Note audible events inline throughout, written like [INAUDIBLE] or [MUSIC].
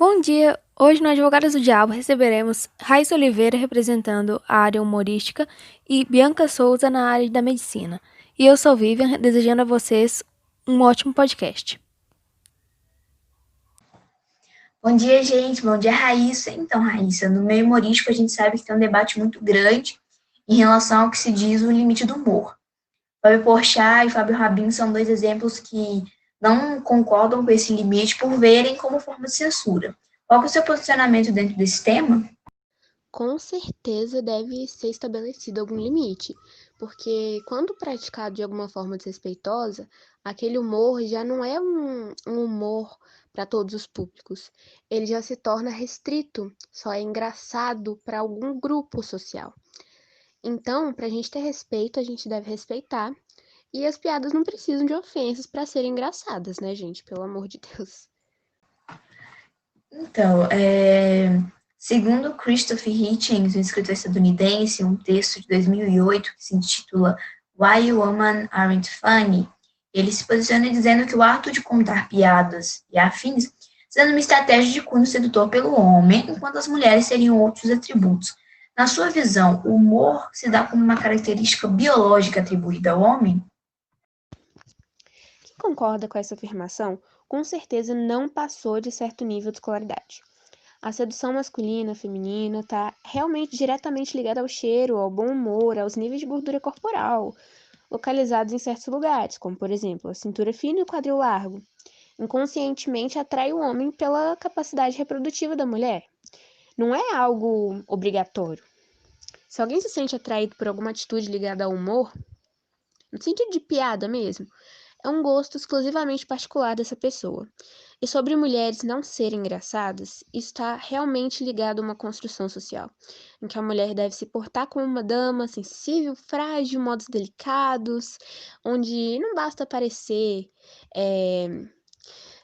Bom dia! Hoje no Advogadas do Diabo receberemos Raíssa Oliveira representando a área humorística e Bianca Souza na área da medicina. E eu sou Vivian, desejando a vocês um ótimo podcast. Bom dia, gente. Bom dia, Raíssa. Então, Raíssa, no meio humorístico a gente sabe que tem um debate muito grande em relação ao que se diz o limite do humor. Fábio Porchat e Fábio Rabin são dois exemplos que não concordam com esse limite por verem como forma de censura. Qual é o seu posicionamento dentro desse tema? Com certeza deve ser estabelecido algum limite, porque quando praticado de alguma forma desrespeitosa, aquele humor já não é um, um humor para todos os públicos. Ele já se torna restrito, só é engraçado para algum grupo social. Então, para a gente ter respeito, a gente deve respeitar e as piadas não precisam de ofensas para serem engraçadas, né, gente? Pelo amor de Deus. Então, é... segundo Christopher Hitchens, um escritor estadunidense, um texto de 2008 que se intitula Why Women Aren't Funny, ele se posiciona dizendo que o ato de contar piadas e afins sendo uma estratégia de cunho sedutor pelo homem, enquanto as mulheres seriam outros atributos. Na sua visão, o humor se dá como uma característica biológica atribuída ao homem? Concorda com essa afirmação, com certeza não passou de certo nível de escolaridade. A sedução masculina, feminina, está realmente diretamente ligada ao cheiro, ao bom humor, aos níveis de gordura corporal, localizados em certos lugares, como por exemplo a cintura fina e o quadril largo. Inconscientemente atrai o homem pela capacidade reprodutiva da mulher. Não é algo obrigatório. Se alguém se sente atraído por alguma atitude ligada ao humor, no sentido de piada mesmo, é um gosto exclusivamente particular dessa pessoa. E sobre mulheres não serem engraçadas, está realmente ligado a uma construção social, em que a mulher deve se portar como uma dama sensível, frágil, modos delicados, onde não basta parecer é,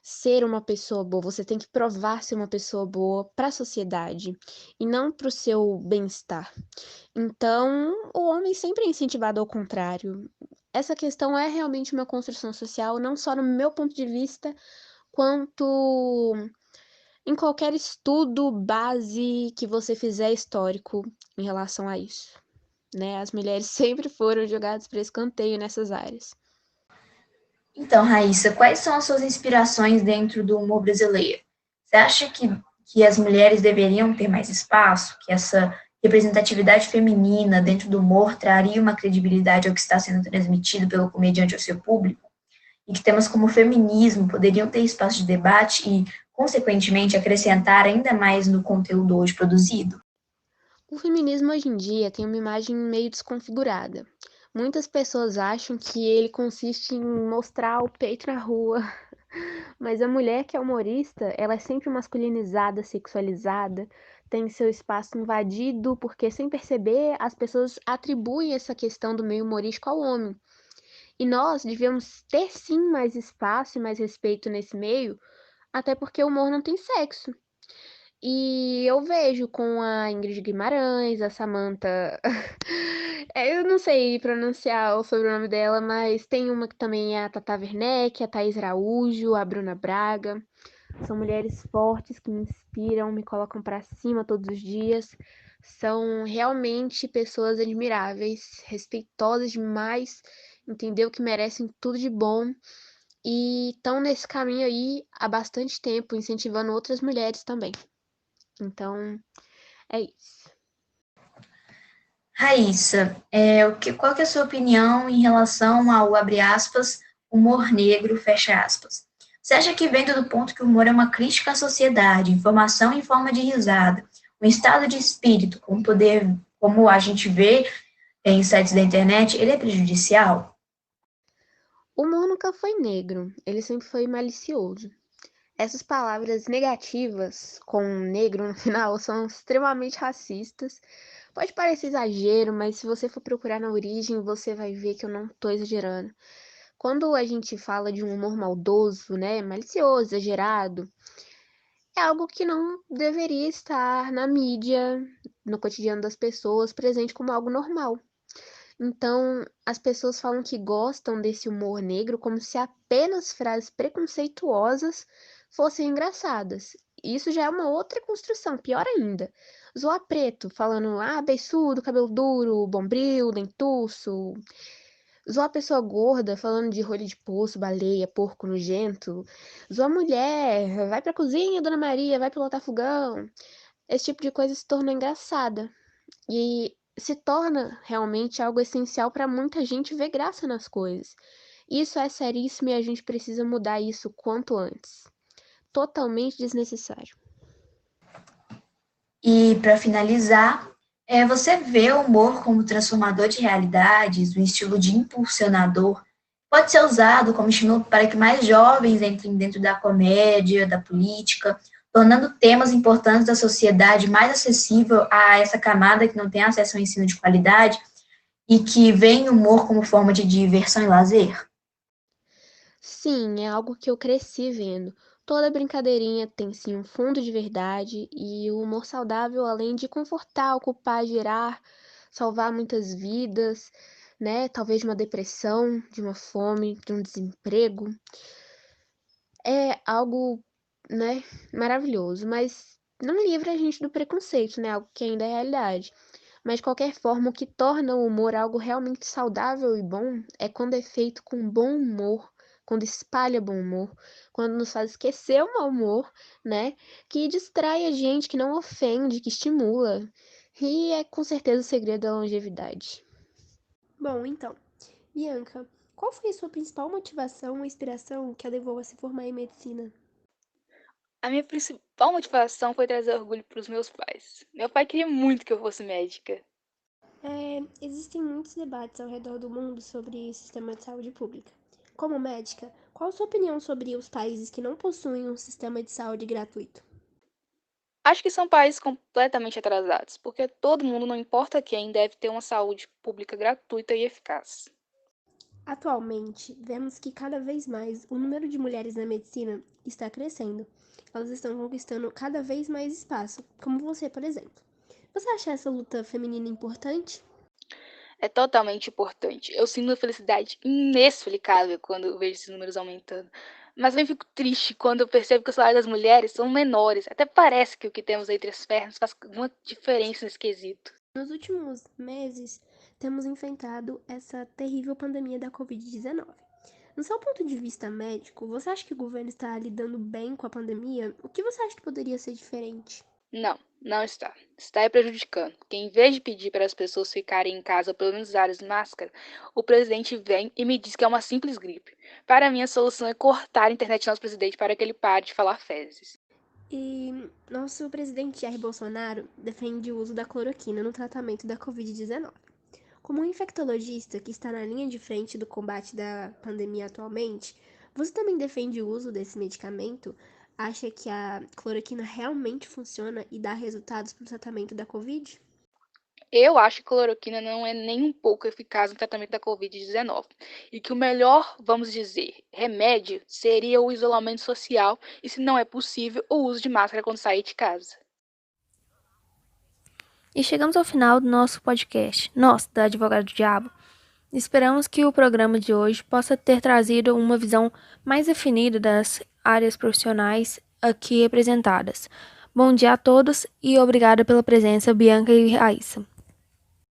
ser uma pessoa boa, você tem que provar ser uma pessoa boa para a sociedade e não para o seu bem-estar. Então, o homem sempre é incentivado ao contrário essa questão é realmente uma construção social, não só no meu ponto de vista, quanto em qualquer estudo base que você fizer histórico em relação a isso. Né? As mulheres [LAUGHS] sempre foram jogadas para escanteio nessas áreas. Então, Raíssa, quais são as suas inspirações dentro do humor brasileiro? Você acha que, que as mulheres deveriam ter mais espaço? Que essa representatividade feminina dentro do humor traria uma credibilidade ao que está sendo transmitido pelo comediante ao seu público, e que temas como feminismo poderiam ter espaço de debate e, consequentemente, acrescentar ainda mais no conteúdo hoje produzido? O feminismo hoje em dia tem uma imagem meio desconfigurada. Muitas pessoas acham que ele consiste em mostrar o peito na rua, [LAUGHS] mas a mulher que é humorista, ela é sempre masculinizada, sexualizada, tem seu espaço invadido, porque sem perceber as pessoas atribuem essa questão do meio humorístico ao homem. E nós devemos ter sim mais espaço e mais respeito nesse meio, até porque o humor não tem sexo. E eu vejo com a Ingrid Guimarães, a Samantha. [LAUGHS] eu não sei pronunciar o sobrenome dela, mas tem uma que também é a Tata Werneck, a Thaís Araújo, a Bruna Braga. São mulheres fortes que me inspiram, me colocam para cima todos os dias. São realmente pessoas admiráveis, respeitosas demais, entendeu que merecem tudo de bom e estão nesse caminho aí há bastante tempo, incentivando outras mulheres também. Então, é isso. Raíssa, é, o que, qual que é a sua opinião em relação ao, abre aspas, humor negro, fecha aspas? Você acha que vendo do ponto que o humor é uma crítica à sociedade, informação em forma de risada, um estado de espírito com poder, como a gente vê em sites da internet, ele é prejudicial? O humor nunca foi negro, ele sempre foi malicioso. Essas palavras negativas com negro no [LAUGHS] final são extremamente racistas. Pode parecer exagero, mas se você for procurar na origem, você vai ver que eu não estou exagerando. Quando a gente fala de um humor maldoso, né, malicioso, exagerado, é algo que não deveria estar na mídia, no cotidiano das pessoas, presente como algo normal. Então, as pessoas falam que gostam desse humor negro como se apenas frases preconceituosas fossem engraçadas. Isso já é uma outra construção, pior ainda. Zoar preto, falando, ah, beiçudo, cabelo duro, bombril, dentuço. Zoar pessoa gorda, falando de rolho de poço, baleia, porco nojento. Zoar mulher, vai pra cozinha, Dona Maria, vai pilotar fogão. Esse tipo de coisa se tornou engraçada. E se torna realmente algo essencial para muita gente ver graça nas coisas. Isso é seríssimo e a gente precisa mudar isso quanto antes. Totalmente desnecessário. E para finalizar, é, você vê o humor como transformador de realidades, um estilo de impulsionador, pode ser usado como estímulo para que mais jovens entrem dentro da comédia, da política, tornando temas importantes da sociedade mais acessível a essa camada que não tem acesso ao ensino de qualidade e que o humor como forma de diversão e lazer? Sim, é algo que eu cresci vendo. Toda brincadeirinha tem sim um fundo de verdade e o humor saudável, além de confortar, ocupar, gerar, salvar muitas vidas, né? Talvez de uma depressão, de uma fome, de um desemprego. É algo, né, maravilhoso, mas não livra a gente do preconceito, né? Algo que ainda é realidade. Mas de qualquer forma, o que torna o humor algo realmente saudável e bom é quando é feito com bom humor, quando espalha bom humor, quando nos faz esquecer o mau humor, né? Que distrai a gente, que não ofende, que estimula. E é com certeza o segredo da longevidade. Bom, então, Bianca, qual foi a sua principal motivação ou inspiração que a levou a se formar em medicina? A minha principal motivação foi trazer orgulho para os meus pais. Meu pai queria muito que eu fosse médica. É, existem muitos debates ao redor do mundo sobre o sistema de saúde pública. Como médica, qual a sua opinião sobre os países que não possuem um sistema de saúde gratuito? Acho que são países completamente atrasados, porque todo mundo, não importa quem, deve ter uma saúde pública gratuita e eficaz. Atualmente, vemos que cada vez mais o número de mulheres na medicina está crescendo. Elas estão conquistando cada vez mais espaço, como você, por exemplo. Você acha essa luta feminina importante? É totalmente importante. Eu sinto uma felicidade inexplicável quando vejo esses números aumentando. Mas também fico triste quando eu percebo que o salário das mulheres são menores. Até parece que o que temos entre as pernas faz uma diferença nesse quesito. Nos últimos meses, temos enfrentado essa terrível pandemia da Covid-19. No seu ponto de vista médico, você acha que o governo está lidando bem com a pandemia? O que você acha que poderia ser diferente? Não, não está. Está prejudicando. Porque em vez de pedir para as pessoas ficarem em casa ou pelo menos usarem máscara, o presidente vem e me diz que é uma simples gripe. Para mim, a solução é cortar a internet do nosso presidente para que ele pare de falar fezes. E nosso presidente Jair Bolsonaro defende o uso da cloroquina no tratamento da Covid-19. Como um infectologista que está na linha de frente do combate da pandemia atualmente, você também defende o uso desse medicamento acha que a cloroquina realmente funciona e dá resultados para o tratamento da Covid? Eu acho que a cloroquina não é nem um pouco eficaz no tratamento da Covid-19 e que o melhor, vamos dizer, remédio seria o isolamento social e, se não é possível, o uso de máscara quando sair de casa. E chegamos ao final do nosso podcast, nosso, da Advogado do Diabo. Esperamos que o programa de hoje possa ter trazido uma visão mais definida das áreas profissionais aqui representadas. Bom dia a todos e obrigada pela presença, Bianca e Raíssa.